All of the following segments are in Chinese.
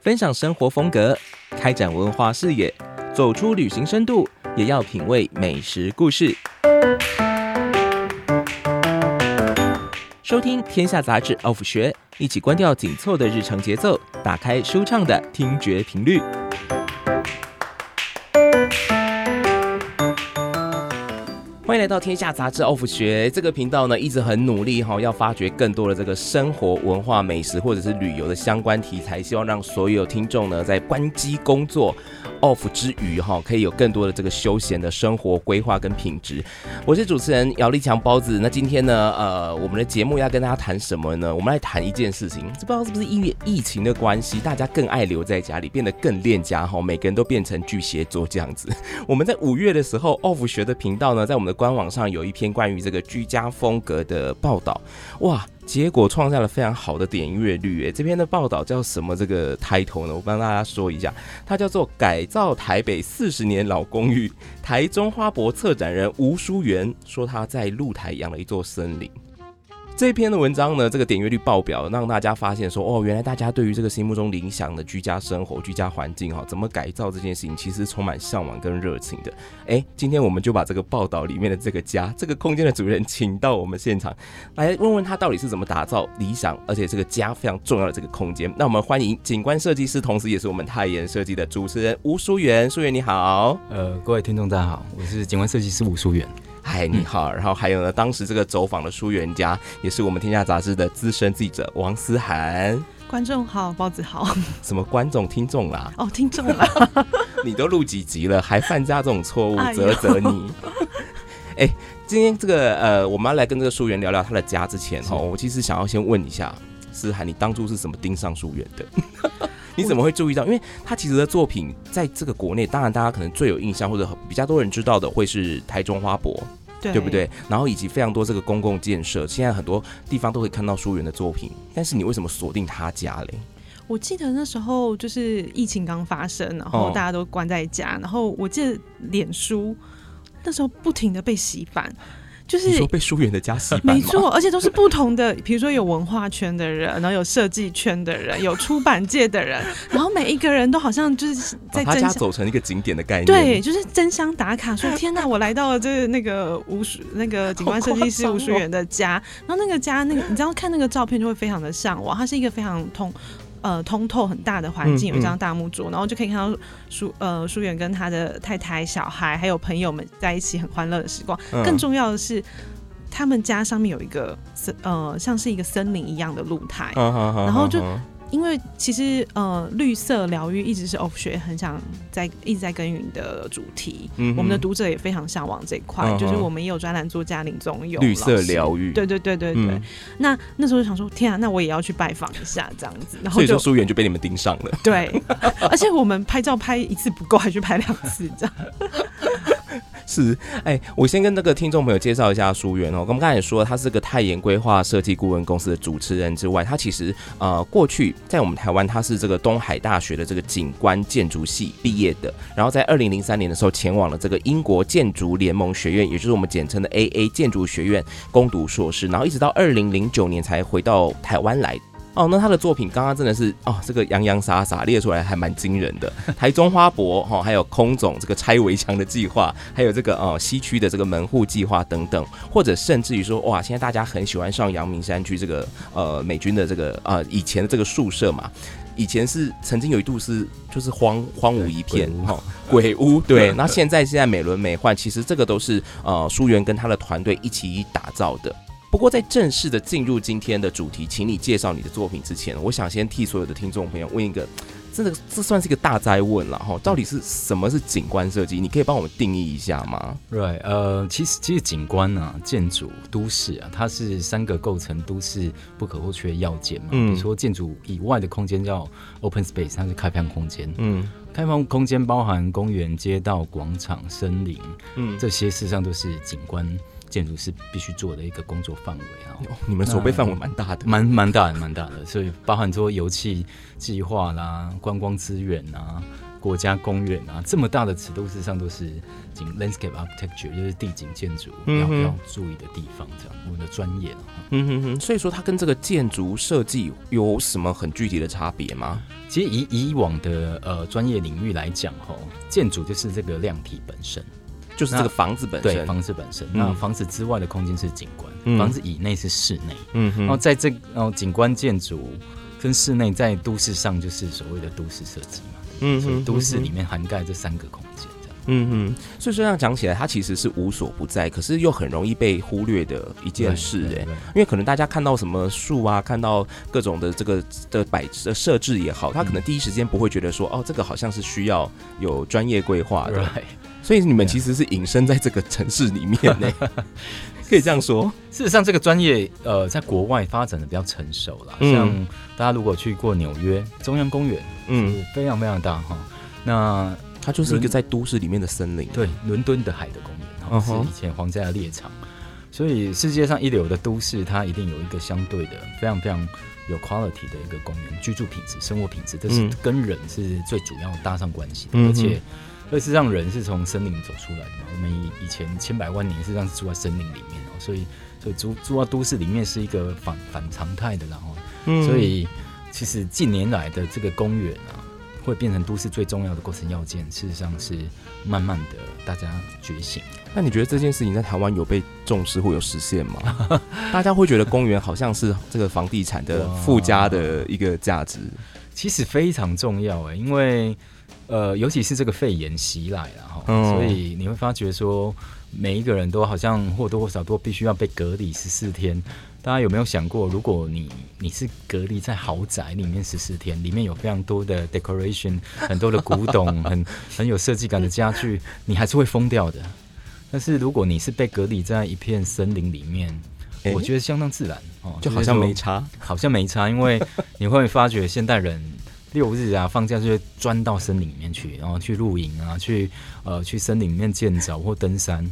分享生活风格，开展文化视野，走出旅行深度，也要品味美食故事。收听《天下杂志》of 学，一起关掉紧凑的日程节奏，打开舒畅的听觉频率。迎来到天下杂志 Off 学。这个频道呢，一直很努力哈，要发掘更多的这个生活、文化、美食或者是旅游的相关题材，希望让所有听众呢，在关机工作 Off 之余哈，可以有更多的这个休闲的生活规划跟品质。我是主持人姚立强包子，那今天呢，呃，我们的节目要跟大家谈什么呢？我们来谈一件事情，这不知道是不是因为疫情的关系，大家更爱留在家里，变得更恋家哈，每个人都变成巨蟹座这样子。我们在五月的时候，Off 学的频道呢，在我们的官网上有一篇关于这个居家风格的报道，哇，结果创下了非常好的点阅率诶。这篇的报道叫什么？这个 title 呢？我帮大家说一下，它叫做《改造台北四十年老公寓》，台中花博策展人吴淑媛说他在露台养了一座森林。这篇的文章呢，这个点阅率爆表，让大家发现说，哦，原来大家对于这个心目中理想的居家生活、居家环境哈，怎么改造这件事情，其实充满向往跟热情的。哎，今天我们就把这个报道里面的这个家、这个空间的主人请到我们现场，来问问他到底是怎么打造理想，而且这个家非常重要的这个空间。那我们欢迎景观设计师，同时也是我们泰妍设计的主持人吴淑媛。淑媛你好，呃，各位听众大家好，我是景观设计师吴淑媛。嗨，你好。然后还有呢，当时这个走访的淑媛家，也是我们天下杂志的资深记者王思涵。观众好，包子好。什么观众、听众啦？哦，听众啦。你都录几集了，还犯下这种错误，啧啧你。哎，今天这个呃，我们要来跟这个书媛聊聊他的家之前哈，我其实想要先问一下思涵，你当初是怎么盯上书媛的？你怎么会注意到？因为他其实的作品在这个国内，当然大家可能最有印象或者比较多人知道的，会是台中花博，对，对不对？然后以及非常多这个公共建设，现在很多地方都可以看到书媛的作品。但是你为什么锁定他家嘞？我记得那时候就是疫情刚发生，然后大家都关在家，哦、然后我记得脸书那时候不停的被洗版。就是说被疏远的家洗版，没错，而且都是不同的，比如说有文化圈的人，然后有设计圈的人，有出版界的人，然后每一个人都好像就是在把他家走成一个景点的概念，对，就是争相打卡，说天哪，我来到了这个那个吴淑那个景观设计师吴淑媛的家，然后那个家那个你知道看那个照片就会非常的向往，它是一个非常通。呃，通透很大的环境，有一张大木桌，嗯嗯，然后就可以看到舒呃舒远跟他的太太、小孩还有朋友们在一起很欢乐的时光。嗯、更重要的是，他们家上面有一个森呃，像是一个森林一样的露台，然后就。因为其实呃，绿色疗愈一直是 Off 学很想在一直在耕耘的主题。嗯，我们的读者也非常向往这一块，嗯、就是我们也有专栏作家林宗佑绿色疗愈，对对对对对。嗯、那那时候就想说，天啊，那我也要去拜访一下这样子。然后所以说，淑媛就被你们盯上了。对，而且我们拍照拍一次不够，还去拍两次这样。是，哎、我先跟那个听众朋友介绍一下淑媛哦。我们刚才也说，他是个泰妍规划设计顾问公司的主持人之外，他其实呃过去在我们台湾，他是这个东海大学的这个景观建筑系毕业的，然后在二零零三年的时候前往了这个英国建筑联盟学院，也就是我们简称的 AA 建筑学院攻读硕士，然后一直到二零零九年才回到台湾来。哦，那他的作品刚刚真的是哦，这个洋洋洒洒列出来还蛮惊人的。台中花博哈，还有空总这个拆围墙的计划，还有这个哦西区的这个门户计划等等，或者甚至于说哇，现在大家很喜欢上阳明山区这个呃美军的这个呃以前的这个宿舍嘛，以前是曾经有一度是就是荒荒芜一片哈鬼屋对，那现在现在美轮美奂，其实这个都是呃淑媛跟他的团队一起打造的。不过，在正式的进入今天的主题，请你介绍你的作品之前，我想先替所有的听众朋友问一个，真的这算是一个大灾问了哈，到底是什么是景观设计？你可以帮我们定义一下吗？Right，呃，其实其实景观啊，建筑、都市啊，它是三个构成都市不可或缺的要件嘛。嗯，比如说建筑以外的空间叫 open space，它是开放空间。嗯，开放空间包含公园、街道、广场、森林，嗯，这些事实上都是景观。建筑师必须做的一个工作范围啊，你们守备范围蛮大的，蛮蛮大的，蛮大的，所以包含说油气计划啦、观光资源啊、国家公园啊，这么大的尺度，事实上都是景 landscape architecture，就是地景建筑要、嗯、要注意的地方。这样，我们的专业嗯哼哼。所以说，它跟这个建筑设计有什么很具体的差别吗？其实以以往的呃专业领域来讲，吼，建筑就是这个量体本身，就是这个房子本身。对，房子本身。那房子之外的空间是景观，嗯、房子以内是室内。嗯哼。然后在这然后景观建筑跟室内在都市上就是所谓的都市设计嘛。嗯，所以都市里面涵盖这三个空间，这样。嗯哼，所以这样讲起来，它其实是无所不在，可是又很容易被忽略的一件事，哎，因为可能大家看到什么树啊，看到各种的这个的摆的设置也好，他可能第一时间不会觉得说，哦，这个好像是需要有专业规划的。所以你们其实是隐身在这个城市里面 呢，可以这样说。事实上，这个专业呃，在国外发展的比较成熟了。像大家如果去过纽约中央公园，嗯，非常非常大哈。那它就是一个在都市里面的森林。对，伦敦的海德公园，然后是以前皇家的猎场。所以世界上一流的都市，它一定有一个相对的非常非常有 quality 的一个公园，居住品质、生活品质，这是跟人是最主要搭上关系的，而且。而是让人是从森林走出来的嘛？我们以以前千百万年是这样住在森林里面哦，所以所以住住到都市里面是一个反反常态的，然后，嗯，所以其实近年来的这个公园啊，会变成都市最重要的构成要件，事实上是慢慢的大家觉醒。那你觉得这件事情在台湾有被重视或有实现吗？大家会觉得公园好像是这个房地产的附加的一个价值？其实非常重要哎，因为。呃，尤其是这个肺炎袭来了哈，嗯、所以你会发觉说，每一个人都好像或多或少都必须要被隔离十四天。大家有没有想过，如果你你是隔离在豪宅里面十四天，里面有非常多的 decoration，很多的古董，很很有设计感的家具，你还是会疯掉的。但是如果你是被隔离在一片森林里面，欸、我觉得相当自然哦，就好像没差，好像没差，因为你会发觉现代人。六日啊，放假就会钻到森林里面去，然后去露营啊，去呃去森林里面健走或登山。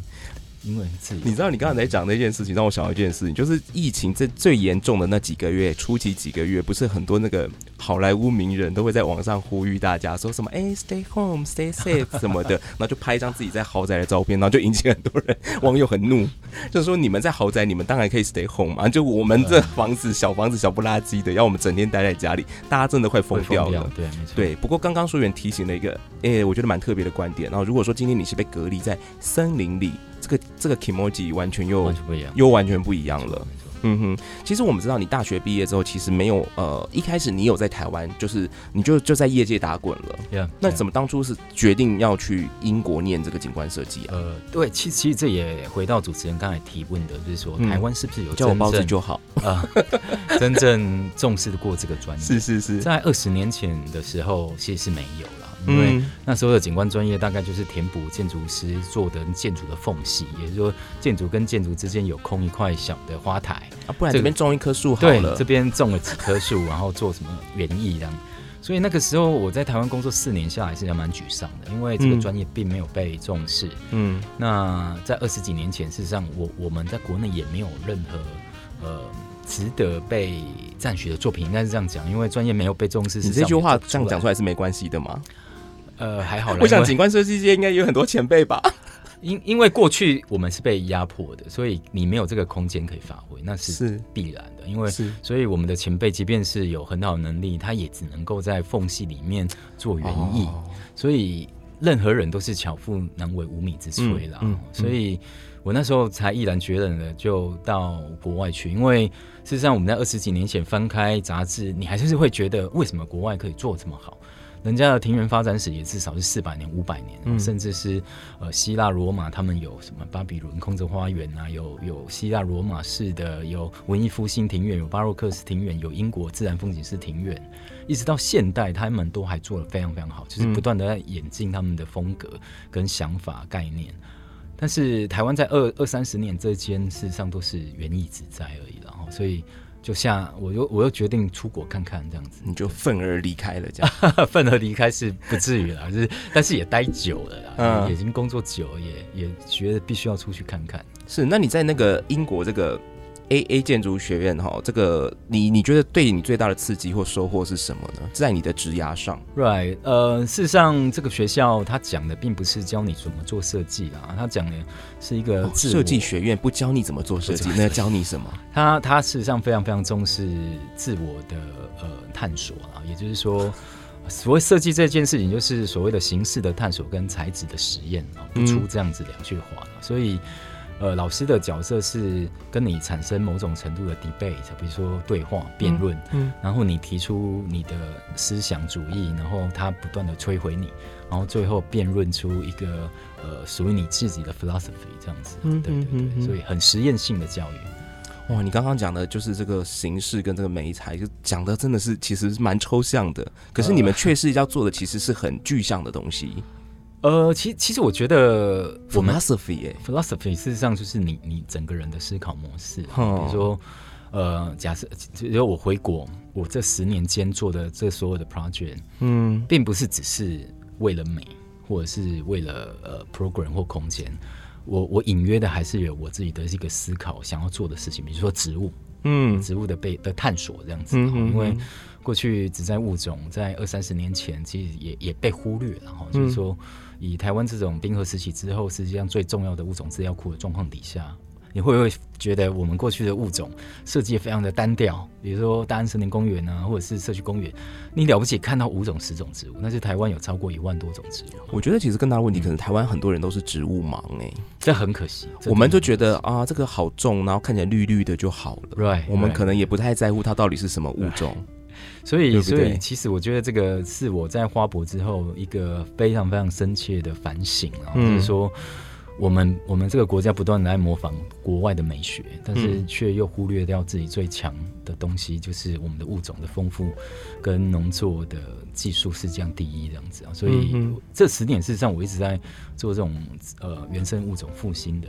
因为你知道，你刚才在讲那件事情，让我想到一件事情，就是疫情这最严重的那几个月，初期几个月，不是很多那个好莱坞名人都会在网上呼吁大家说什么“哎，stay home, stay safe” 什么的，然后就拍一张自己在豪宅的照片，然后就引起很多人网友很怒，就是说你们在豪宅，你们当然可以 stay home 嘛，就我们这房子小房子小不拉几的，要我们整天待在家里，大家真的快疯掉了。对，没错。对，不过刚刚书原提醒了一个，哎，我觉得蛮特别的观点。然后如果说今天你是被隔离在森林里。这个这个 kimoji 完全又完全不一样，又完全不一样了。嗯哼，其实我们知道，你大学毕业之后，其实没有呃，一开始你有在台湾，就是你就就在业界打滚了。Yeah, 那怎么当初是决定要去英国念这个景观设计啊？呃，对，其实其实这也回到主持人刚才提问的，就是说台湾是不是有叫我包子就好啊？呃、真正重视过这个专业？是是是，在二十年前的时候，其实是没有了。因为那时候的景观专业大概就是填补建筑师做的建筑的缝隙，也就是说建筑跟建筑之间有空一块小的花台啊，不然这边种一棵树好了，对，这边种了几棵树，然后做什么园艺这样。所以那个时候我在台湾工作四年下来是还蛮沮丧的，因为这个专业并没有被重视。嗯，那在二十几年前，事实上我我们在国内也没有任何呃值得被赞许的作品，应该是这样讲，因为专业没有被重视。你这句话这样讲出来是没关系的吗？呃，还好。我想景观设计界应该有很多前辈吧。因因为过去我们是被压迫的，所以你没有这个空间可以发挥，那是必然的。因为，所以我们的前辈即便是有很好的能力，他也只能够在缝隙里面做园艺。哦、所以任何人都是巧妇难为无米之炊啦。嗯嗯、所以我那时候才毅然决然的就到国外去。因为事实上我们在二十几年前翻开杂志，你还是会觉得为什么国外可以做这么好？人家的庭园发展史也至少是四百年、五百年，嗯、甚至是呃希腊罗马，他们有什么巴比伦空中花园啊，有有希腊罗马式的，有文艺复兴庭园，有巴洛克式庭园，有英国自然风景式庭园，一直到现代，他们都还做的非常非常好，就是不断的在演进他们的风格跟想法概念。但是台湾在二二三十年之间，事实上都是园艺之灾而已，然后所以。就像，我又我又决定出国看看，这样子，你就愤而离开了，这样。愤而离开是不至于啦，就是但是也待久了啦，嗯，已经工作久了，也也觉得必须要出去看看。是，那你在那个英国这个 A A 建筑学院哈，这个你你觉得对你最大的刺激或收获是什么呢？在你的职涯上，Right，呃，事实上这个学校他讲的并不是教你怎么做设计啊，他讲的是一个设计学院，不教你怎么做设计，那教你什么？他他事实上非常非常重视自我的呃探索啊，也就是说，所谓设计这件事情，就是所谓的形式的探索跟材质的实验啊，不出这样子两句话，嗯、所以。呃，老师的角色是跟你产生某种程度的 debate，比如说对话、辩论，嗯，嗯，然后你提出你的思想主义，然后他不断的摧毁你，然后最后辩论出一个呃属于你自己的 philosophy 这样子，嗯，对对对，嗯嗯嗯，所以很实验性的教育。哇，你刚刚讲的就是这个形式跟这个媒材，就讲的真的是其实蛮抽象的，可是你们确实要做的其实是很具象的东西。呃，其其实我觉得我们 philosophy philosophy 事实上就是你你整个人的思考模式。哦、比如说，呃，假设只有我回国，我这十年间做的这所有的 project，嗯，并不是只是为了美，或者是为了呃 program 或空间。我我隐约的还是有我自己的一个思考想要做的事情，比如说植物，嗯，植物的被的探索这样子，嗯、因为过去只在物种在二三十年前其实也也被忽略了哈，就是说。嗯以台湾这种冰河时期之后，实际上最重要的物种资料库的状况底下，你会不会觉得我们过去的物种设计非常的单调？比如说大安森林公园啊，或者是社区公园，你了不起看到五种、十种植物，那是台湾有超过一万多种植物。我觉得其实更大的问题，可能台湾很多人都是植物盲哎、欸，这很可惜。我们就觉得啊，这个好重，然后看起来绿绿的就好了。Right, 我们可能也不太在乎它到底是什么物种。Right. 所以，所以其实我觉得这个是我在花博之后一个非常非常深切的反省啊，就是说，我们我们这个国家不断的在模仿国外的美学，但是却又忽略掉自己最强的东西，就是我们的物种的丰富跟农作的技术是这样第一这样子啊。所以这十年事实上我一直在做这种呃原生物种复兴的。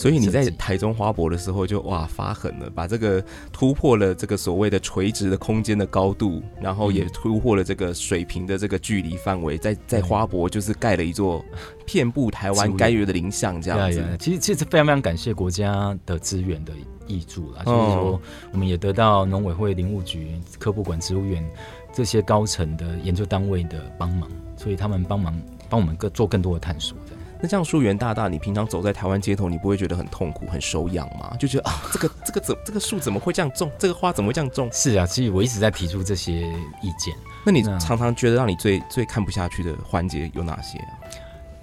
所以你在台中花博的时候就哇发狠了，把这个突破了这个所谓的垂直的空间的高度，然后也突破了这个水平的这个距离范围，在在花博就是盖了一座遍布台湾该有的林像这样子。其实其实非常非常感谢国家的资源的挹注啦，就是说我们也得到农委会、林务局、科博馆、植物园这些高层的研究单位的帮忙，所以他们帮忙帮我们更做更多的探索。那这样树源大大，你平常走在台湾街头，你不会觉得很痛苦、很手痒吗？就觉得啊，这个这个怎这个树怎么会这样种？这个花怎么会这样种？是啊，其实我一直在提出这些意见。那你常常觉得让你最最看不下去的环节有哪些啊？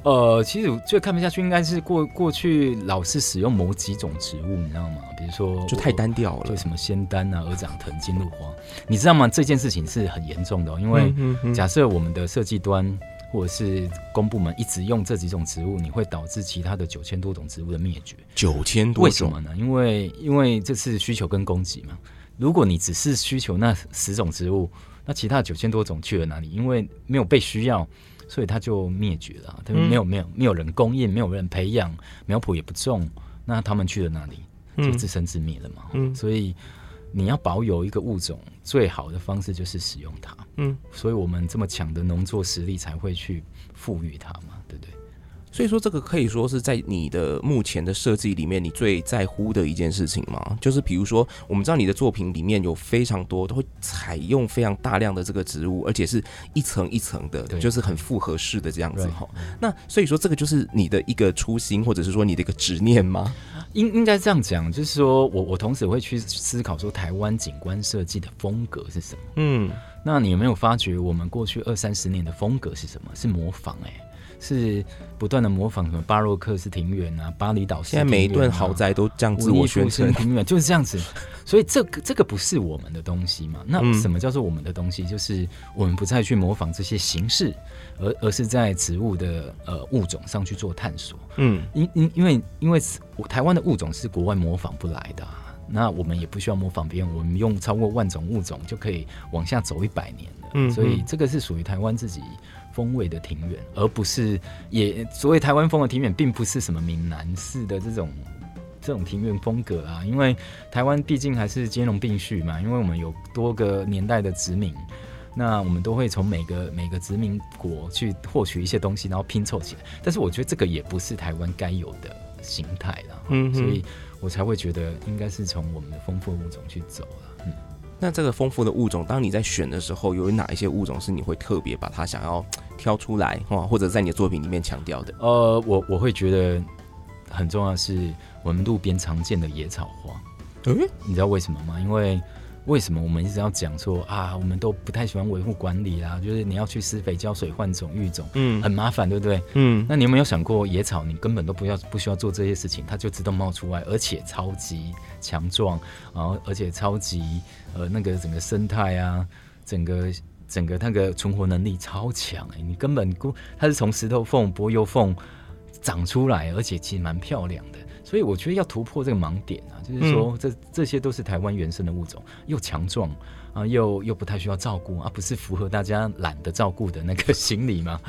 呃，其实我最看不下去应该是过过去老是使用某几种植物，你知道吗？比如说就太单调了，就什么仙丹啊、鹅掌藤、金露花，你知道吗？这件事情是很严重的哦，因为假设我们的设计端。或者是公部门一直用这几种植物，你会导致其他的九千多种植物的灭绝。九千多种，为什么呢？因为因为这是需求跟供给嘛。如果你只是需求那十种植物，那其他九千多种去了哪里？因为没有被需要，所以它就灭绝了。它没有没有没有人供应，没有人培养，苗圃也不种，那他们去了哪里？就自生自灭了嘛。嗯，所以。你要保有一个物种，最好的方式就是使用它。嗯，所以我们这么强的农作实力才会去赋予它嘛，对不对？所以说，这个可以说是在你的目前的设计里面，你最在乎的一件事情吗？就是比如说，我们知道你的作品里面有非常多都会采用非常大量的这个植物，而且是一层一层的，就是很复合式的这样子哈。那所以说，这个就是你的一个初心，或者是说你的一个执念吗？应应该这样讲，就是说我我同时会去思考说，台湾景观设计的风格是什么？嗯，那你有没有发觉，我们过去二三十年的风格是什么？是模仿哎、欸。是不断的模仿什么巴洛克式庭园啊，巴厘岛式啊，现在每一栋豪宅都这样自我宣称庭园 就是这样子，所以这个这个不是我们的东西嘛？那什么叫做我们的东西？就是我们不再去模仿这些形式，而而是在植物的呃物种上去做探索。嗯，因因因为因为台湾的物种是国外模仿不来的啊，那我们也不需要模仿别人，我们用超过万种物种就可以往下走一百年了。嗯，所以这个是属于台湾自己。风味的庭院，而不是也所谓台湾风的庭院，并不是什么闽南式的这种这种庭院风格啊。因为台湾毕竟还是兼容并蓄嘛，因为我们有多个年代的殖民，那我们都会从每个每个殖民国去获取一些东西，然后拼凑起来。但是我觉得这个也不是台湾该有的形态了。嗯，所以我才会觉得应该是从我们的丰富的物种去走了。嗯，那这个丰富的物种，当你在选的时候，有哪一些物种是你会特别把它想要挑出来，或者在你的作品里面强调的？呃，我我会觉得很重要的是我们路边常见的野草花。嗯，你知道为什么吗？因为为什么我们一直要讲说啊，我们都不太喜欢维护管理啦？就是你要去施肥、浇水、换种、育种，嗯，很麻烦，对不对？嗯，那你有没有想过，野草你根本都不要不需要做这些事情，它就自动冒出来，而且超级强壮，然后而且超级呃那个整个生态啊，整个整个那个存活能力超强哎、欸，你根本它是从石头缝、柏油缝长出来，而且其实蛮漂亮的。所以我觉得要突破这个盲点啊，就是说这这些都是台湾原生的物种，又强壮啊，又又不太需要照顾啊，不是符合大家懒得照顾的那个 心理吗？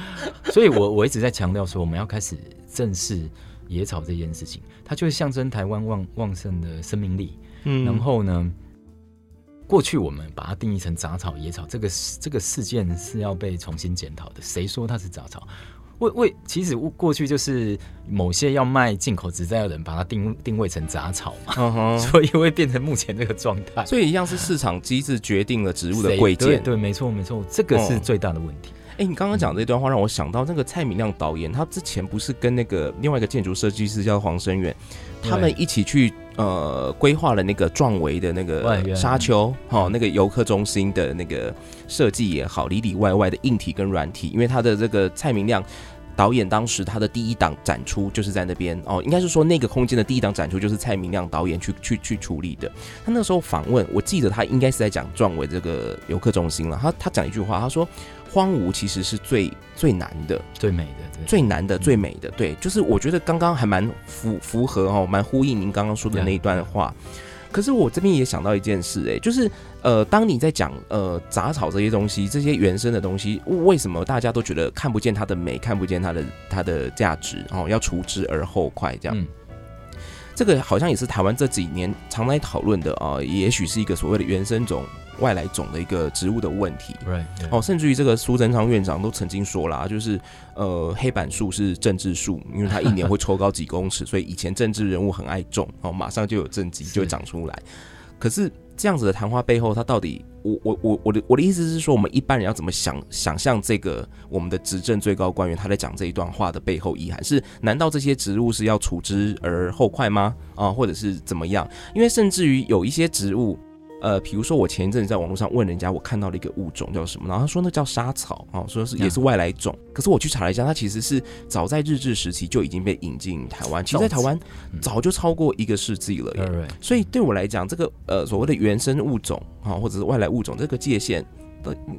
所以我我一直在强调说，我们要开始正视野草这件事情，它就是象征台湾旺旺盛的生命力。嗯，然后呢，过去我们把它定义成杂草、野草，这个这个事件是要被重新检讨的。谁说它是杂草？为为，其实过去就是某些要卖进口植栽的人把它定定位成杂草嘛，uh huh. 所以会变成目前这个状态。所以一样是市场机制决定了植物的贵贱。对，没错没错，这个是最大的问题。哎、uh 你刚刚讲这段话让我想到那个蔡明亮导演，他之前不是跟那个另外一个建筑设计师叫黄生远，他们一起去呃规划了那个壮围的那个沙丘，哦，那个游客中心的那个设计也好，里里外外的硬体跟软体，因为他的这个蔡明亮。导演当时他的第一档展出就是在那边哦，应该是说那个空间的第一档展出就是蔡明亮导演去去去处理的。他那时候访问，我记得他应该是在讲壮围这个游客中心了。他他讲一句话，他说：“荒芜其实是最最难的、最美的、最难的、最美的。”对，就是我觉得刚刚还蛮符符合哦，蛮呼应您刚刚说的那一段话。可是我这边也想到一件事、欸，哎，就是呃，当你在讲呃杂草这些东西，这些原生的东西，为什么大家都觉得看不见它的美，看不见它的它的价值，哦，要除之而后快这样？嗯、这个好像也是台湾这几年常来讨论的啊、呃，也许是一个所谓的原生种。外来种的一个植物的问题，Right, yeah. 哦，甚至于这个苏贞昌院长都曾经说啦，就是呃，黑板树是政治树，因为它一年会抽高几公尺，所以以前政治人物很爱种，哦，马上就有政绩就会长出来。可是这样子的谈话背后，它到底，我我我我的我的意思是说，我们一般人要怎么想想象这个我们的执政最高官员他在讲这一段话的背后意涵是？难道这些植物是要除之而后快吗？啊，或者是怎么样？因为甚至于有一些植物。呃，比如说我前一阵子在网络上问人家，我看到了一个物种叫什么，然后他说那叫莎草啊，说是也是外来种。可是我去查了一下，它其实是早在日治时期就已经被引进台湾，其实在台湾早就超过一个世纪了耶。所以对我来讲，这个呃所谓的原生物种啊，或者是外来物种这个界限。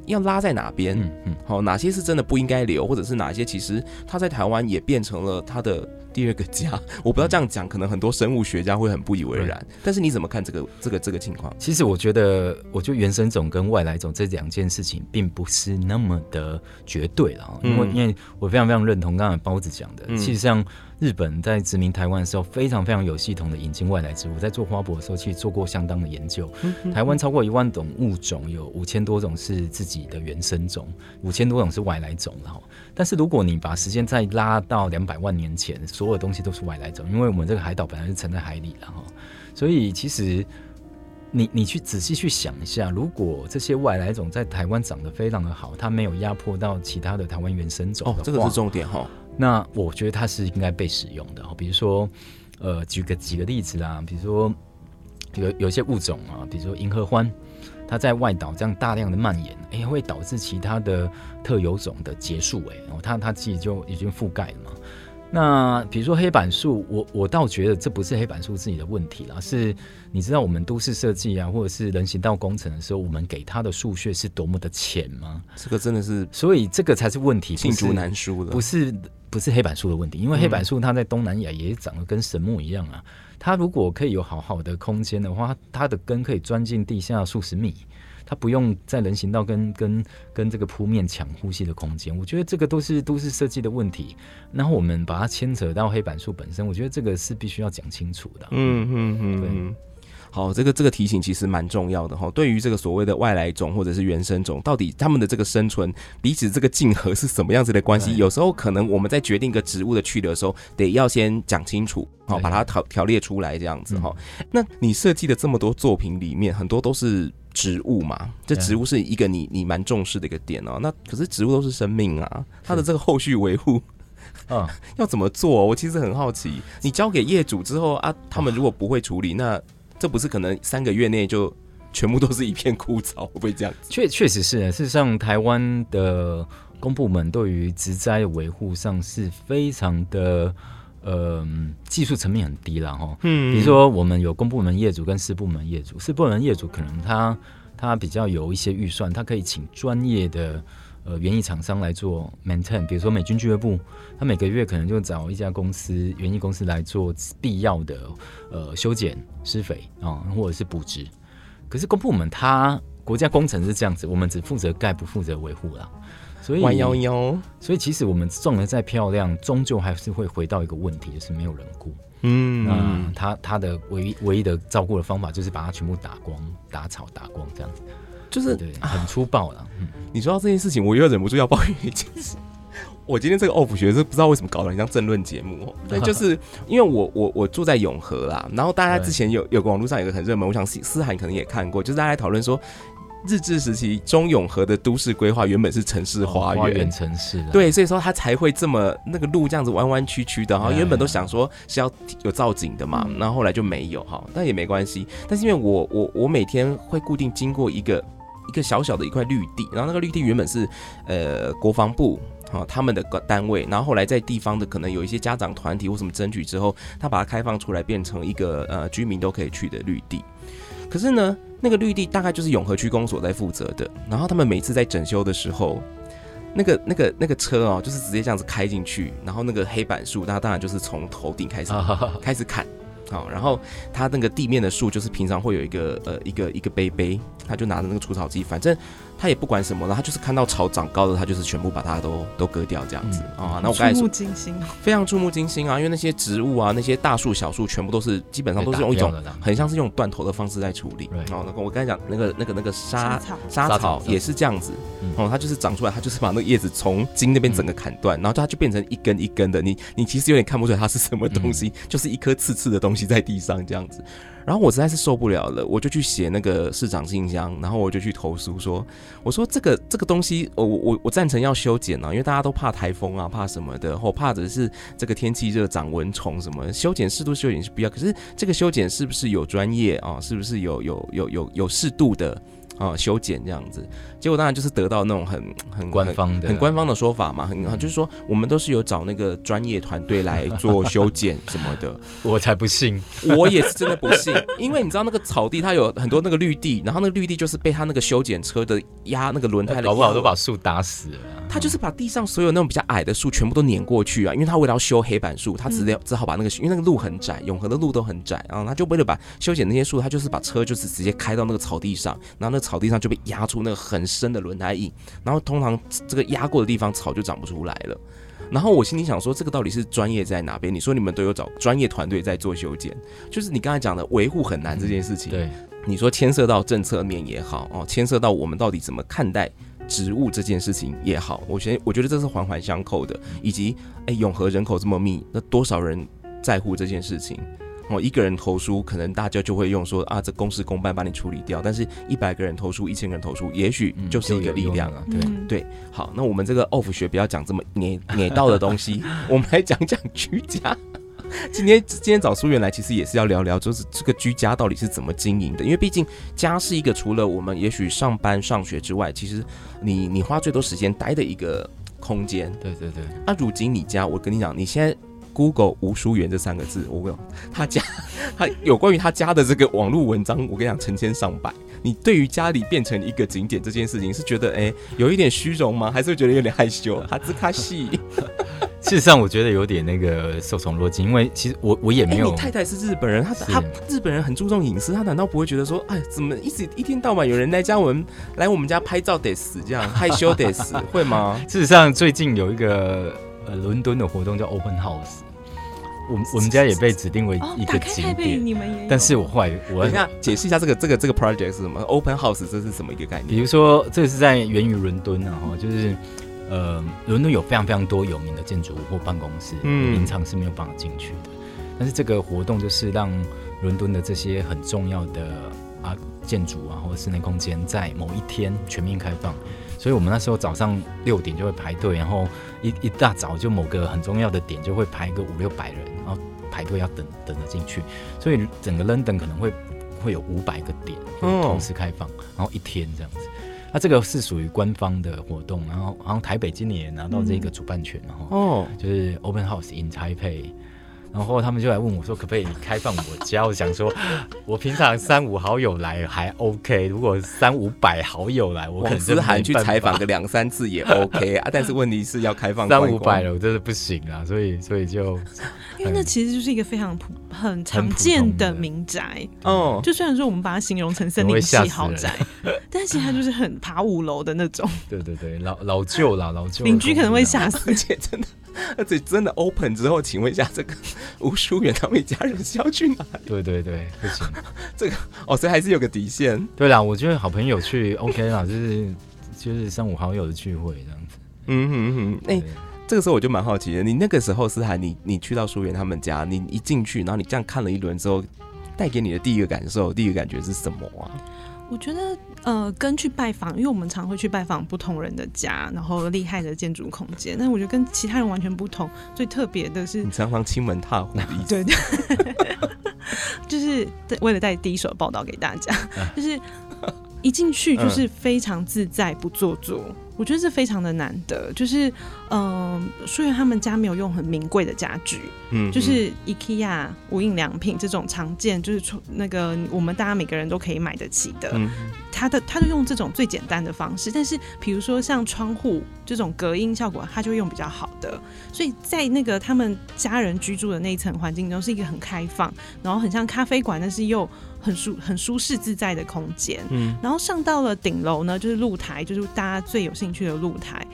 要拉在哪边？嗯嗯，好，哪些是真的不应该留，或者是哪些其实他在台湾也变成了他的第二个家？我不知道这样讲，可能很多生物学家会很不以为然。对但是你怎么看这个这个这个情况？其实我觉得，我觉得原生种跟外来种这两件事情并不是那么的绝对了，因为、嗯、因为我非常非常认同刚才包子讲的，嗯、其实像。日本在殖民台湾的时候，非常非常有系统的引进外来植物，在做花博的时候，其实做过相当的研究。台湾超过一万种物种，有五千多种是自己的原生种，五千多种是外来种。然后，但是如果你把时间再拉到两百万年前，所有东西都是外来种，因为我们这个海岛本来是沉在海里，了哈，所以其实你你去仔细去想一下，如果这些外来种在台湾长得非常的好，它没有压迫到其他的台湾原生种，哦，这个是重点哈。那我觉得它是应该被使用的，比如说，呃，举个几个例子啦，比如说，有有些物种啊，比如说银河欢，它在外岛这样大量的蔓延，哎、会导致其他的特有种的结束、哎，然后它它自己就已经覆盖了嘛。那比如说黑板树，我我倒觉得这不是黑板树自己的问题啦，是你知道我们都市设计啊，或者是人行道工程的时候，我们给它的树穴是多么的浅吗？这个真的是，所以这个才是问题，罄竹难书的，不是不是黑板树的问题，因为黑板树它在东南亚也长得跟神木一样啊，它如果可以有好好的空间的话，它的根可以钻进地下数十米。它不用在人行道跟跟跟这个铺面抢呼吸的空间，我觉得这个都是都市设计的问题。然后我们把它牵扯到黑板树本身，我觉得这个是必须要讲清楚的。嗯嗯嗯，对。好，这个这个提醒其实蛮重要的哈。对于这个所谓的外来种或者是原生种，到底他们的这个生存彼此这个竞合是什么样子的关系？有时候可能我们在决定一个植物的去留的时候，得要先讲清楚，好，把它条条列出来这样子哈。那你设计的这么多作品里面，很多都是植物嘛？这植物是一个你你蛮重视的一个点哦。那可是植物都是生命啊，它的这个后续维护。啊，要怎么做？我其实很好奇。你交给业主之后啊，他们如果不会处理，那这不是可能三个月内就全部都是一片枯草，会不会这样子？确确实是，事实上，台湾的公部门对于植栽的维护上是非常的，呃，技术层面很低了哈。嗯，比如说我们有公部门业主跟私部门业主，私部门业主可能他他比较有一些预算，他可以请专业的。呃，园艺厂商来做 maintain，比如说美军俱乐部，他每个月可能就找一家公司园艺公司来做必要的呃修剪、施肥啊，或者是补植。可是公部门他国家工程是这样子，我们只负责盖，不负责维护啦。所以，所以其实我们种的再漂亮，终究还是会回到一个问题，就是没有人顾。嗯，那他他的唯一唯一的照顾的方法，就是把它全部打光、打草、打光这样子。就是对，很粗暴了。嗯，你说到这件事情，我又忍不住要抱怨一件事。我今天这个 off 学是不知道为什么搞得很像政论节目。对，就是因为我我我住在永和啦，然后大家之前有有个网络上有个很热门，我想思思涵可能也看过，就是大家在讨论说，日治时期中永和的都市规划原本是城市花园，哦、城市的。对，所以说它才会这么那个路这样子弯弯曲曲的哈。原本都想说是要有造景的嘛，然后后来就没有哈，但也没关系。但是因为我我我每天会固定经过一个。一个小小的一块绿地，然后那个绿地原本是呃国防部啊他们的单位，然后后来在地方的可能有一些家长团体或什么争取之后，他把它开放出来，变成一个呃居民都可以去的绿地。可是呢，那个绿地大概就是永和区公所在负责的，然后他们每次在整修的时候，那个那个那个车哦，就是直接这样子开进去，然后那个黑板树，那当然就是从头顶开始开始砍。好，然后他那个地面的树，就是平常会有一个呃一个一个杯杯，他就拿着那个除草机，反正他也不管什么了，他就是看到草长高的，他就是全部把它都都割掉这样子啊、嗯哦。那我刚才说，触目惊心，非常触目惊心啊！因为那些植物啊，那些大树小树，全部都是基本上都是用一种很像是用断头的方式在处理。哦，那个我刚才讲那个那个那个沙沙草也是这样子，哦，它就是长出来，它就是把那个叶子从茎那边整个砍断，然后它就变成一根一根的。你你其实有点看不出来它是什么东西，就是一颗刺刺的东西。在地上这样子，然后我实在是受不了了，我就去写那个市长信箱，然后我就去投诉说，我说这个这个东西，我我我赞成要修剪啊，因为大家都怕台风啊，怕什么的，或怕的是这个天气热长蚊虫什么，修剪适度修剪是必要，可是这个修剪是不是有专业啊？是不是有有有有有适度的？啊，修剪这样子，结果当然就是得到那种很很官方的、很官方的说法嘛，很就是说我们都是有找那个专业团队来做修剪什么的。我才不信，我也是真的不信，因为你知道那个草地它有很多那个绿地，然后那个绿地就是被他那个修剪车的压那个轮胎的，搞不好都把树打死了。他就是把地上所有那种比较矮的树全部都碾过去啊，因为他为了要修黑板树，他只得只好把那个，因为那个路很窄，永和的路都很窄，然后他就为了把修剪那些树，他就是把车就是直接开到那个草地上，然后那个草地上就被压出那个很深的轮胎印，然后通常这个压过的地方草就长不出来了。然后我心里想说，这个到底是专业在哪边？你说你们都有找专业团队在做修剪，就是你刚才讲的维护很难这件事情。对，你说牵涉到政策面也好哦，牵涉到我们到底怎么看待？植物这件事情也好，我觉得我觉得这是环环相扣的，以及哎、欸，永和人口这么密，那多少人在乎这件事情？哦，一个人投书，可能大家就会用说啊，这公事公办把你处理掉。但是一百个人投书，一千个人投书，也许就是一个力量啊。对对，好，那我们这个 off 学不要讲这么 捏捏到的东西，我们来讲讲居家。今天今天找苏源来，其实也是要聊聊，就是这个居家到底是怎么经营的。因为毕竟家是一个除了我们也许上班上学之外，其实你你花最多时间待的一个空间。对对对。那、啊、如今你家，我跟你讲，你现在 Google 吴淑媛这三个字，我跟你讲，他家 他有关于他家的这个网络文章，我跟你讲成千上百。你对于家里变成一个景点这件事情，是觉得哎、欸、有一点虚荣吗？还是觉得有点害羞？哈兹卡西。事实上，我觉得有点那个受宠若惊，因为其实我我也没有。欸、你太太是日本人，她她日本人很注重隐私，她难道不会觉得说，哎，怎么一直一天到晚有人来家我们来我们家拍照得死这样害羞得死，会吗？事实上，最近有一个呃伦敦的活动叫 Open House，我我们家也被指定为一个景点，你们也。但是我后来我等一下解释一下这个这个这个 project 是什么？Open House 这是什么一个概念？比如说，这是在源于伦敦啊，哈，就是呃，伦敦有非常非常多有名的建筑物或办公室，嗯，平常是没有办法进去的。但是这个活动就是让伦敦的这些很重要的啊建筑啊或者室内空间，在某一天全面开放。所以我们那时候早上六点就会排队，然后一一大早就某个很重要的点就会排个五六百人，然后排队要等等着进去。所以整个 London 可能会会有五百个点同时开放，然后一天这样子。那这个是属于官方的活动，然后好像台北今年也拿到这个主办权，然后哦，就是 Open House in Taipei。然后他们就来问我说：“可不可以开放我家？”我想说，我平常三五好友来还 OK，如果三五百好友来，我可能是喊去采访个两三次也 OK 啊。但是问题是要开放三五百了，我真的不行啊。所以，所以就因为那其实就是一个非常普很常见的民宅哦。就虽然说我们把它形容成森林系豪宅，但是其实它就是很爬五楼的那种。对对对，老老旧了，老旧。邻居可能会吓死，而且真的。而且真的 open 之后，请问一下，这个吴淑媛他们一家人是要去哪里？对对对，不行，这个哦，所以还是有个底线。对啦，我觉得好朋友去 OK 啦，就是就是三五好友的聚会这样子。嗯哼哼，哎、欸，这个时候我就蛮好奇的，你那个时候思涵，你你去到淑媛他们家，你一进去，然后你这样看了一轮之后，带给你的第一个感受、第一个感觉是什么啊？我觉得，呃，跟去拜访，因为我们常会去拜访不同人的家，然后厉害的建筑空间。但是我觉得跟其他人完全不同，最特别的是，你常常亲门踏户。对 对，就是为了带第一手的报道给大家，就是一进去就是非常自在，不做作。我觉得这非常的难得，就是，嗯，虽然他们家没有用很名贵的家具，嗯，就是 IKEA 无印良品这种常见，就是从那个我们大家每个人都可以买得起的，嗯，他的他就用这种最简单的方式，但是比如说像窗户这种隔音效果，他就用比较好的，所以在那个他们家人居住的那一层环境中，是一个很开放，然后很像咖啡馆，但是又很舒很舒适自在的空间，嗯，然后上到了顶楼呢，就是露台，就是大家最有兴趣的露台，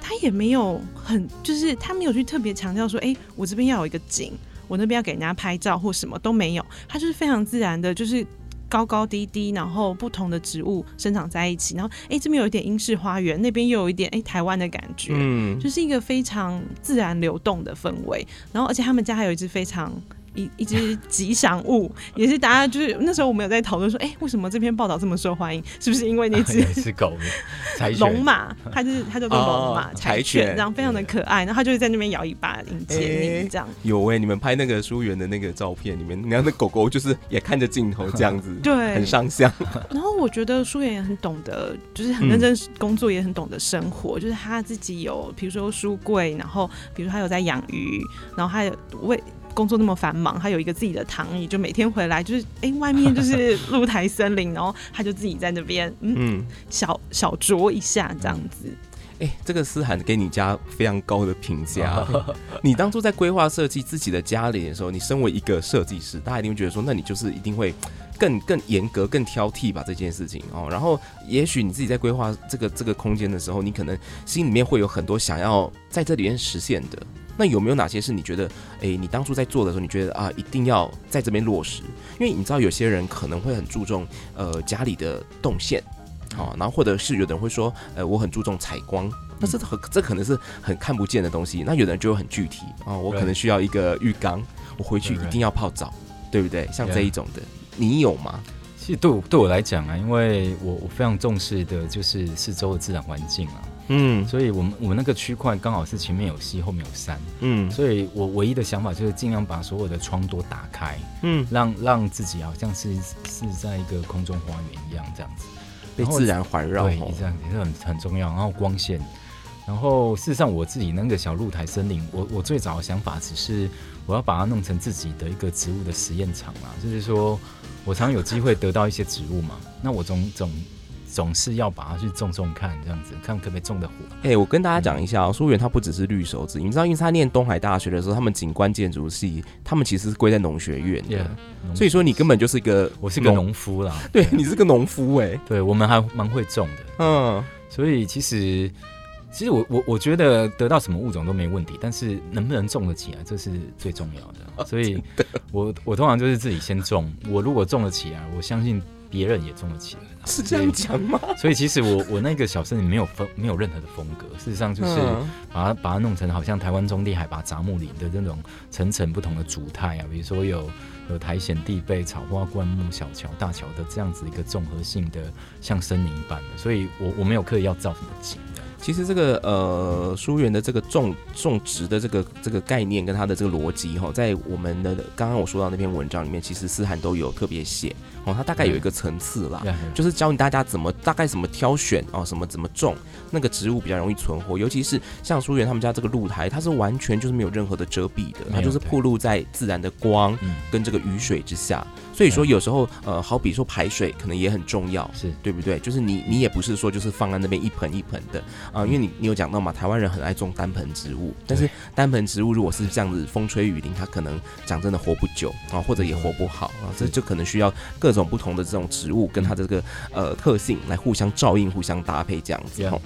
他也没有很，就是他没有去特别强调说，哎、欸，我这边要有一个景，我那边要给人家拍照或什么都没有，他就是非常自然的，就是高高低低，然后不同的植物生长在一起，然后哎、欸，这边有一点英式花园，那边又有一点哎、欸、台湾的感觉，嗯，就是一个非常自然流动的氛围，然后而且他们家还有一只非常。一一只吉祥物，也是大家就是那时候我们有在讨论说，哎、欸，为什么这篇报道这么受欢迎？是不是因为那 只是狗 龙马？它就是它叫做龙马柴犬，然后非常的可爱。然后它就是在那边摇尾巴迎接你，这样、欸、有哎、欸，你们拍那个书园的那个照片里面，你看那狗狗就是也看着镜头这样子，对，很上相。然后我觉得书园也很懂得，就是很认真工作，也很懂得生活。嗯、就是他自己有，比如说书柜，然后比如说他有在养鱼，然后还有为。工作那么繁忙，他有一个自己的躺椅，就每天回来就是，哎、欸，外面就是露台森林，然后他就自己在那边，嗯，嗯小小酌一下这样子。哎、欸，这个思涵给你家非常高的评价。你当初在规划设计自己的家里的时候，你身为一个设计师，大家一定会觉得说，那你就是一定会更更严格、更挑剔吧这件事情哦。然后，也许你自己在规划这个这个空间的时候，你可能心里面会有很多想要在这里面实现的。那有没有哪些是你觉得，诶、欸，你当初在做的时候，你觉得啊，一定要在这边落实？因为你知道，有些人可能会很注重呃家里的动线，哦，然后或者是有的人会说，呃，我很注重采光，那这很这可能是很看不见的东西。那有的人就会很具体，哦，我可能需要一个浴缸，我回去一定要泡澡，对不对？像这一种的，你有吗？其实对我对我来讲啊，因为我我非常重视的就是四周的自然环境啊。嗯，所以我们我们那个区块刚好是前面有溪，后面有山，嗯，所以我唯一的想法就是尽量把所有的窗都打开，嗯，让让自己好像是是在一个空中花园一样这样子，被自然环绕，对，这样也是很很重要。然后光线，然后事实上我自己那个小露台森林，我我最早的想法只是我要把它弄成自己的一个植物的实验场嘛，就是说我常有机会得到一些植物嘛，那我总总。总是要把它去种种看，这样子看可不可以种的活。哎、欸，我跟大家讲一下哦、喔，书园它不只是绿手指，你知道，因为他念东海大学的时候，他们景观建筑系，他们其实是归在农学院的，yeah, 所以说你根本就是一个，我是个农夫啦。对，你是个农夫哎、欸，对我们还蛮会种的，嗯，所以其实其实我我我觉得得到什么物种都没问题，但是能不能种得起来，这是最重要的。所以我，我我通常就是自己先种。我如果种得起来，我相信别人也种得起来。是这样讲吗？所以其实我我那个小森林没有风，没有任何的风格。事实上就是把它把它弄成好像台湾中低海拔杂木林的这种层层不同的主态啊，比如说有有苔藓、地被、草花、灌木、小桥、大桥的这样子一个综合性的像森林般的。所以我我没有刻意要造什么景。其实这个呃，书园的这个种种植的这个这个概念跟它的这个逻辑哈，在我们的刚刚我说到那篇文章里面，其实思涵都有特别写哦，它大概有一个层次啦，就是教你大家怎么大概怎么挑选哦，什么怎么种那个植物比较容易存活，尤其是像书园他们家这个露台，它是完全就是没有任何的遮蔽的，它就是暴露在自然的光跟这个雨水之下。所以说有时候呃，好比说排水可能也很重要，是对不对？就是你你也不是说就是放在那边一盆一盆的啊，因为你你有讲到嘛，台湾人很爱种单盆植物，但是单盆植物如果是这样子风吹雨淋，它可能讲真的活不久啊，或者也活不好啊，这就可能需要各种不同的这种植物跟它的这个呃特性来互相照应、互相搭配这样子。没有。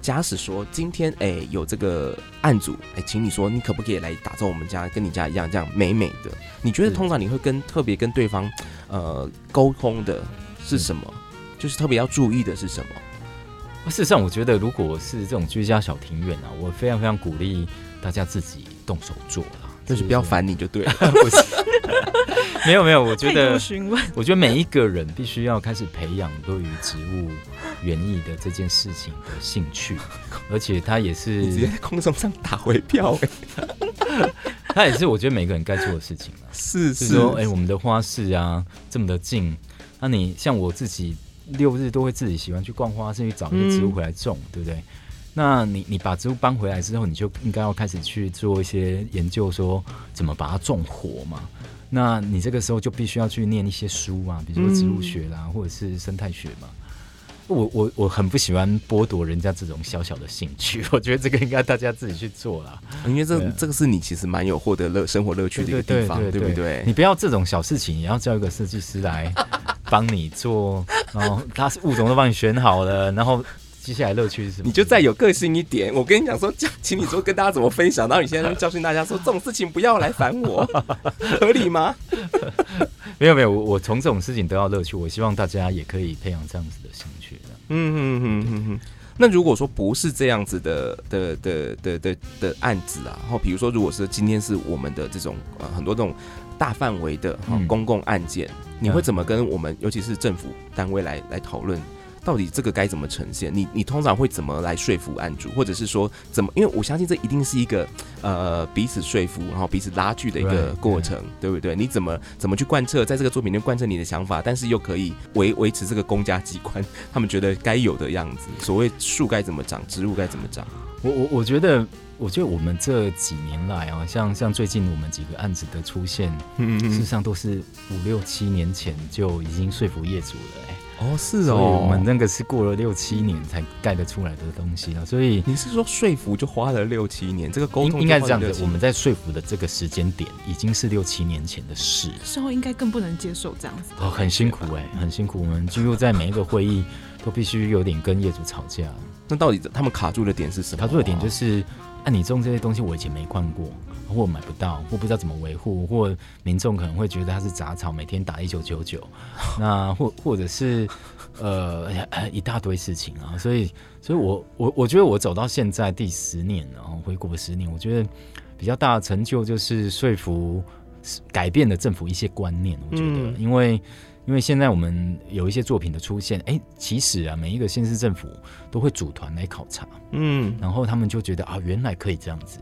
假使说今天哎、欸、有这个案主哎，请你说你可不可以来打造我们家跟你家一样这样美美的？你觉得通常你会跟特别跟对方呃沟通的是什么？就是特别要注意的是什么？事实上，我觉得如果是这种居家小庭院啊，我非常非常鼓励大家自己动手做啦，就是不要烦你就对了。没有没有，我觉得我觉得每一个人必须要开始培养对于植物园艺的这件事情的兴趣，而且他也是直接在空中上打回票，他也是我觉得每个人该做的事情是是。说，哎，我们的花市啊这么的近，那你像我自己六日都会自己喜欢去逛花市，去找一些植物回来种，嗯、对不对？那你你把植物搬回来之后，你就应该要开始去做一些研究，说怎么把它种活嘛。那你这个时候就必须要去念一些书啊，比如说植物学啦，嗯、或者是生态学嘛。我我我很不喜欢剥夺人家这种小小的兴趣，我觉得这个应该大家自己去做啦。因为这这个是你其实蛮有获得乐生活乐趣的一个地方，对不对？你不要这种小事情也要叫一个设计师来帮你做，然后他是物种都帮你选好了，然后。接下来乐趣是什么？你就再有个性一点。我跟你讲说，请你说跟大家怎么分享。然后你现在教训大家说，这种事情不要来烦我，合理吗？没有没有，我我从这种事情得到乐趣。我希望大家也可以培养这样子的兴趣。嗯嗯嗯嗯嗯。那如果说不是这样子的的的的的的案子啊，然后比如说，如果是今天是我们的这种呃很多这种大范围的公共案件，嗯、你会怎么跟我们，尤其是政府单位来来讨论？到底这个该怎么呈现？你你通常会怎么来说服案主，或者是说怎么？因为我相信这一定是一个呃彼此说服，然后彼此拉锯的一个过程，Right, 对不对？你怎么怎么去贯彻在这个作品里面贯彻你的想法，但是又可以维维持这个公家机关他们觉得该有的样子？所谓树该怎么长，植物该怎么长？我我我觉得，我觉得我们这几年来啊，像像最近我们几个案子的出现，嗯嗯，事实上都是五六七年前就已经说服业主了。哦，是哦，我们那个是过了六七年才盖得出来的东西了，所以你是说说服就花了六七年？这个沟通应该是这样子，我们在说服的这个时间点已经是六七年前的事，时候应该更不能接受这样子哦，很辛苦哎、欸，很辛苦，我们几乎在每一个会议都必须有点跟业主吵架。那到底他们卡住的点是什么？卡住的点就是，啊，你种这些东西我以前没看过。或买不到，或不知道怎么维护，或民众可能会觉得它是杂草，每天打一九九九，那 或或者是呃一大堆事情啊，所以所以我我我觉得我走到现在第十年了，然后回国十年，我觉得比较大的成就就是说服改变了政府一些观念，我觉得，嗯、因为因为现在我们有一些作品的出现，哎、欸，其实啊，每一个县市政府都会组团来考察，嗯，然后他们就觉得啊，原来可以这样子。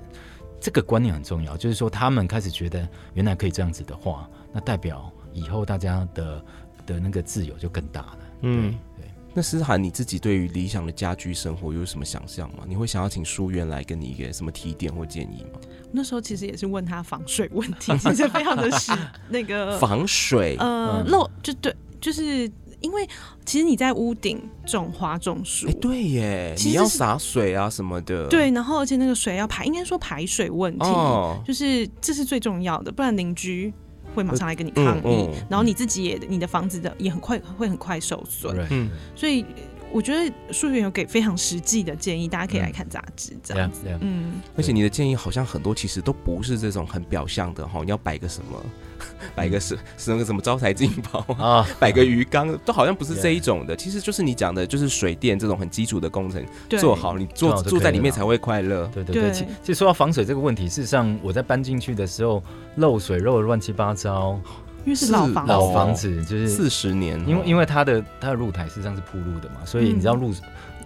这个观念很重要，就是说他们开始觉得原来可以这样子的话，那代表以后大家的的那个自由就更大了。嗯，对。那思涵你自己对于理想的家居生活有什么想象吗？你会想要请书园来跟你一个什么提点或建议吗？那时候其实也是问他防水问题，其实非常的是 那个防水，呃，漏就对，就是。因为其实你在屋顶种花种树，哎，对耶，你要洒水啊什么的。对，然后而且那个水要排，应该说排水问题，哦、就是这是最重要的，不然邻居会马上来跟你抗议，然后你自己也你的房子的也很快会很快受损。嗯，所以我觉得数学有给非常实际的建议，大家可以来看杂志这样子。嗯，嗯，而且你的建议好像很多其实都不是这种很表象的哈，你要摆个什么，摆个什什么什么招财进宝啊，摆个鱼缸，都好像不是这一种的。其实就是你讲的，就是水电这种很基础的工程做好，你做住在里面才会快乐。对对对，其其实说到防水这个问题，事实上我在搬进去的时候漏水漏的乱七八糟。因为是老房子，老房子就是四十年，因为因为它的它的露台实际上是铺路的嘛，所以你知道路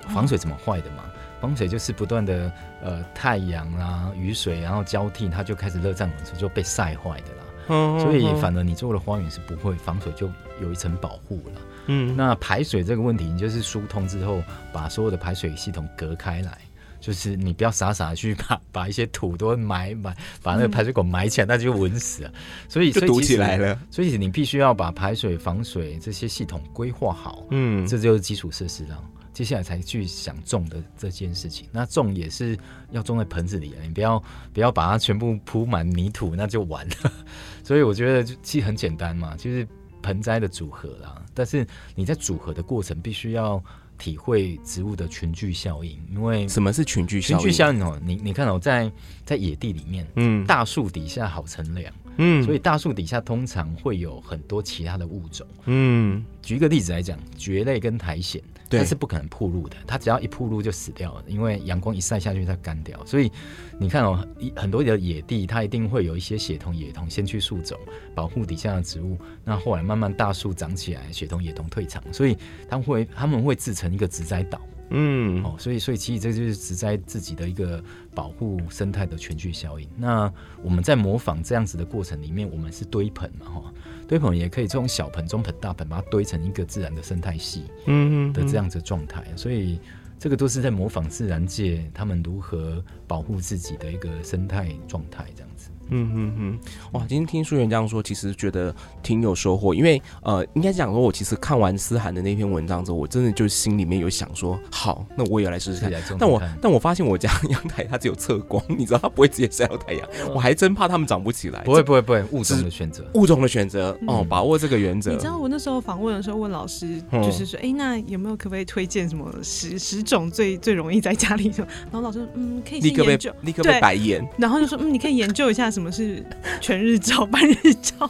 防水怎么坏的嘛？防水就是不断的呃太阳啊雨水然后交替，它就开始热胀冷缩就被晒坏的啦。所以反而你做了花园是不会防水，就有一层保护了。嗯，那排水这个问题，你就是疏通之后，把所有的排水系统隔开来。就是你不要傻傻的去 把把一些土都埋埋，把那个排水管埋起来，那就稳死了。所以就堵起来了。所以你必须要把排水、防水这些系统规划好。嗯，这就是基础设施了。接下来才去想种的这件事情。那种也是要种在盆子里，你不要不要把它全部铺满泥土，那就完了。所以我觉得其实很简单嘛，就是盆栽的组合啦。但是你在组合的过程必须要。体会植物的群聚效应，因为什么是群聚效应？群聚效应哦，你你看哦，在在野地里面，嗯，大树底下好乘凉，嗯，所以大树底下通常会有很多其他的物种，嗯，举一个例子来讲，蕨类跟苔藓。它是不可能铺路的，它只要一铺路就死掉了，因为阳光一晒下去它干掉。所以你看哦，很多的野地它一定会有一些血统、野桐先去树种保护底下的植物，那后来慢慢大树长起来，血统、野桐退场，所以它会他们会自成一个植栽岛。嗯，哦，所以所以其实这就是植栽自己的一个保护生态的全聚效应。那我们在模仿这样子的过程里面，我们是堆盆嘛，哈。堆盆也可以从小盆、中盆、大盆，把它堆成一个自然的生态系，嗯的这样子状态，所以这个都是在模仿自然界他们如何保护自己的一个生态状态，这样子。嗯嗯嗯，哇！今天听书员这样说，其实觉得挺有收获。因为呃，应该讲说，我其实看完思涵的那篇文章之后，我真的就心里面有想说，好，那我也要来试试看。但我但我发现我家阳台它只有侧光，你知道它不会直接晒到太阳，我还真怕它们长不起来。不会不会不会，物种的选择，物种的选择哦，把握这个原则。你知道我那时候访问的时候问老师，就是说，哎，那有没有可不可以推荐什么十十种最最容易在家里？然后老师说，嗯，可以先研究，立刻被白眼。然后就说，嗯，你可以研究一下什么是。全日照、半日照，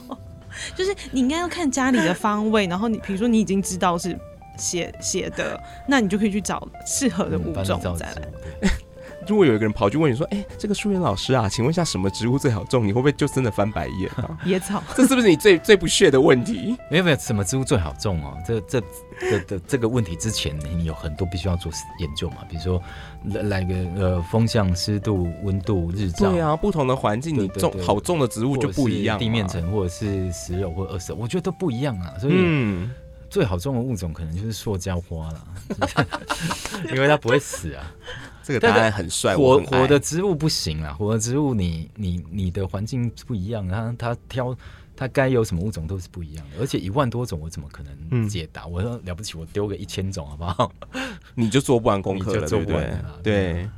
就是你应该要看家里的方位，然后你比如说你已经知道是写写的，那你就可以去找适合的物种再来。嗯如果有一个人跑去问你说：“哎、欸，这个书园老师啊，请问一下什么植物最好种？”你会不会就真的翻白眼啊？野草，这是不是你最最不屑的问题？没有没有，什么植物最好种哦？这这这这这个问题之前，你有很多必须要做研究嘛，比如说来来个呃风向、湿度、温度、日照。对啊，不同的环境，你种好种的植物就不一样。地面层或者是石榴或者二色，我觉得都不一样啊。所以，嗯、最好种的物种可能就是塑胶花了，因为它不会死啊。这个答案很帅，活活的植物不行啊！活的植物你，你你你的环境不一样，它它挑它该有什么物种都是不一样的，而且一万多种，我怎么可能解答？嗯、我说了不起，我丢个一千种好不好？你就做不完功课了，对不完了对，对，对。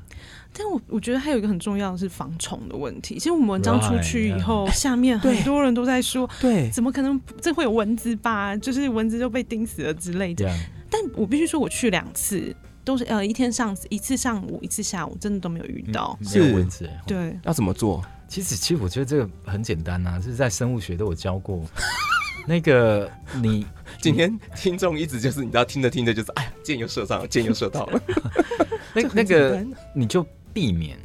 但我我觉得还有一个很重要的是防虫的问题。其实我们文章出去以后，下面很多人都在说，对，怎么可能这会有蚊子吧？就是蚊子就被叮死了之类的。但我必须说，我去两次。都是呃一天上一次上午一次下午，真的都没有遇到是蚊子。对，要怎么做？其实其实我觉得这个很简单呐、啊，就是在生物学都有教过。那个你 今天听众一直就是你知道听着听着就是哎呀箭又射上了，箭又射到了。那那个你就避免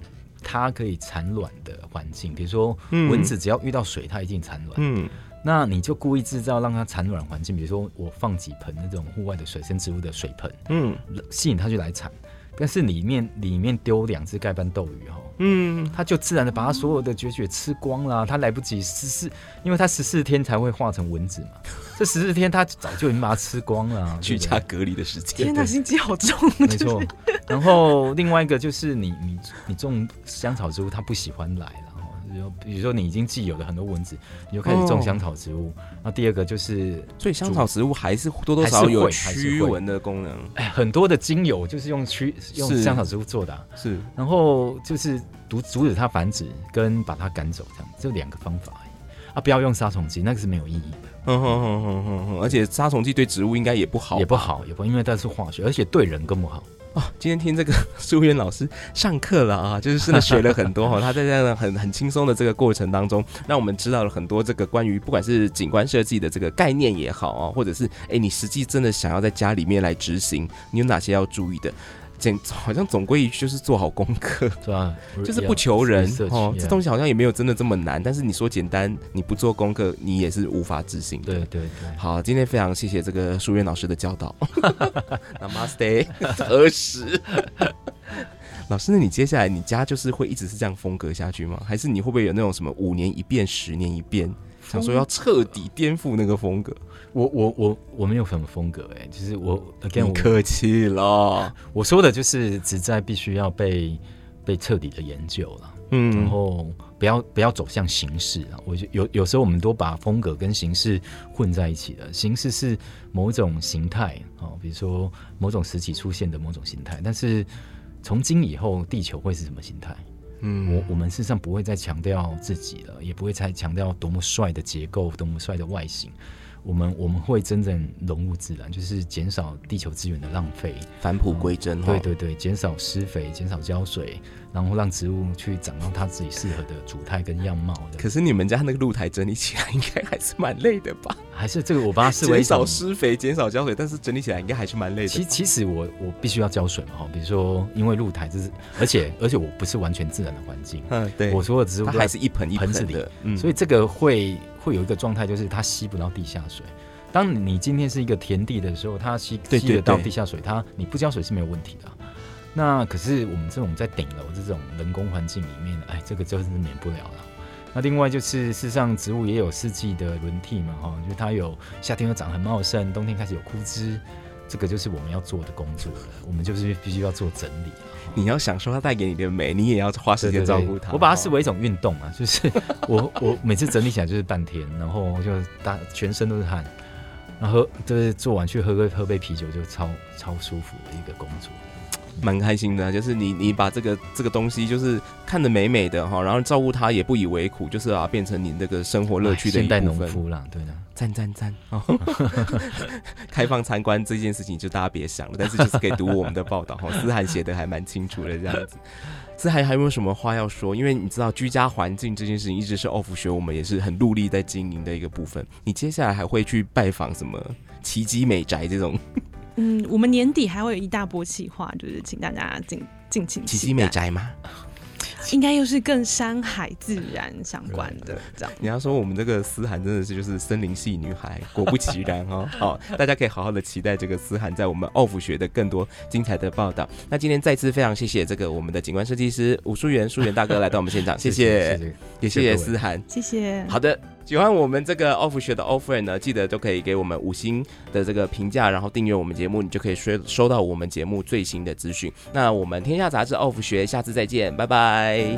它可以产卵的环境，比如说蚊子只要遇到水，它一定产卵。嗯。那你就故意制造让它产卵环境，比如说我放几盆那种户外的水生植物的水盆，嗯，吸引它去来产。但是里面里面丢两只盖斑斗鱼哈，嗯，他就自然的把他所有的孑孓吃光了，他来不及十四，因为他十四天才会化成蚊子嘛，这十四天他早就已经把它吃光了，居家隔离的时间。天哪，心机好重，没错。然后另外一个就是你你你种香草植物，他不喜欢来了。比如说你已经既有的很多蚊子，你就开始种香草植物。那、哦、第二个就是，所以香草植物还是多多少少有驱蚊的功能。哎，很多的精油就是用驱用香草植物做的、啊，是。然后就是阻阻止它繁殖跟把它赶走，这样就两个方法而已。啊，不要用杀虫剂，那个是没有意义的。哼哼哼哼哼哼，而且杀虫剂对植物应该也不好，也不好，也不好，因为它是化学，而且对人更不好。哦，今天听这个 苏媛老师上课了啊，就是真的学了很多哈。他在这样很很轻松的这个过程当中，让我们知道了很多这个关于不管是景观设计的这个概念也好啊，或者是哎，你实际真的想要在家里面来执行，你有哪些要注意的？好像总归一句就是做好功课，是吧？就是不求人哦，这东西好像也没有真的这么难。但是你说简单，你不做功课，你也是无法执行的。对对对。好，今天非常谢谢这个书院老师的教导。Namaste，何时？老师，那你接下来你家就是会一直是这样风格下去吗？还是你会不会有那种什么五年一变、十年一变，想说要彻底颠覆那个风格？我我我我没有什么风格哎、欸，就是我 again 我客气了，我说的就是只在必须要被被彻底的研究了，嗯，然后不要不要走向形式啊，我就有有时候我们都把风格跟形式混在一起了，形式是某种形态啊，比如说某种时期出现的某种形态，但是从今以后地球会是什么形态？嗯，我我们事实上不会再强调自己了，也不会再强调多么帅的结构，多么帅的外形。我们我们会真正融入自然，就是减少地球资源的浪费，返璞归真。对对对，减少施肥，减少浇水，然后让植物去长到它自己适合的主态跟样貌的。可是你们家那个露台整理起来应该还是蛮累的吧？还是这个我把它视为减少施肥，减少浇水，但是整理起来应该还是蛮累的。其其实我我必须要浇水嘛，哈，比如说因为露台就是，而且而且我不是完全自然的环境，嗯，对，我所有植物它还是一盆一盆子的，嗯，所以这个会。会有一个状态，就是它吸不到地下水。当你今天是一个田地的时候，它吸吸得到地下水，它你不浇水是没有问题的。那可是我们这种在顶楼这种人工环境里面，哎，这个就是免不了了。那另外就是，事实上植物也有四季的轮替嘛，哈，就它有夏天会长很茂盛，冬天开始有枯枝。这个就是我们要做的工作了，我们就是必须要做整理。你要享受它带给你的美，你也要花时间照顾它。我把它视为一种运动啊，就是我我每次整理起来就是半天，然后就大全身都是汗，然后就是做完去喝个喝杯啤酒，就超超舒服的一个工作。蛮开心的，就是你你把这个这个东西就是看得美美的哈，然后照顾它也不以为苦，就是啊变成你那个生活乐趣的一部分。现代农夫啦，对的，赞赞赞！开放参观这件事情就大家别想了，但是就是可以读我们的报道 哈，思涵写的还蛮清楚的这样子。思涵还有没有什么话要说？因为你知道居家环境这件事情一直是 OFF 学我们也是很努力在经营的一个部分。你接下来还会去拜访什么奇迹美宅这种？嗯，我们年底还会有一大波企划，就是请大家敬敬请期待。奇迹美宅吗？应该又是更山海自然相关的这样。你要说我们这个思涵真的是就是森林系女孩，果不其然哦。好，大家可以好好的期待这个思涵在我们 OFF 学的更多精彩的报道。那今天再次非常谢谢这个我们的景观设计师吴淑媛淑媛大哥来到我们现场，谢谢也谢谢思涵，谢谢。好的。喜欢我们这个 OFF 学的 Offer 呢，记得都可以给我们五星的这个评价，然后订阅我们节目，你就可以收收到我们节目最新的资讯。那我们天下杂志 OFF 学，下次再见，拜拜。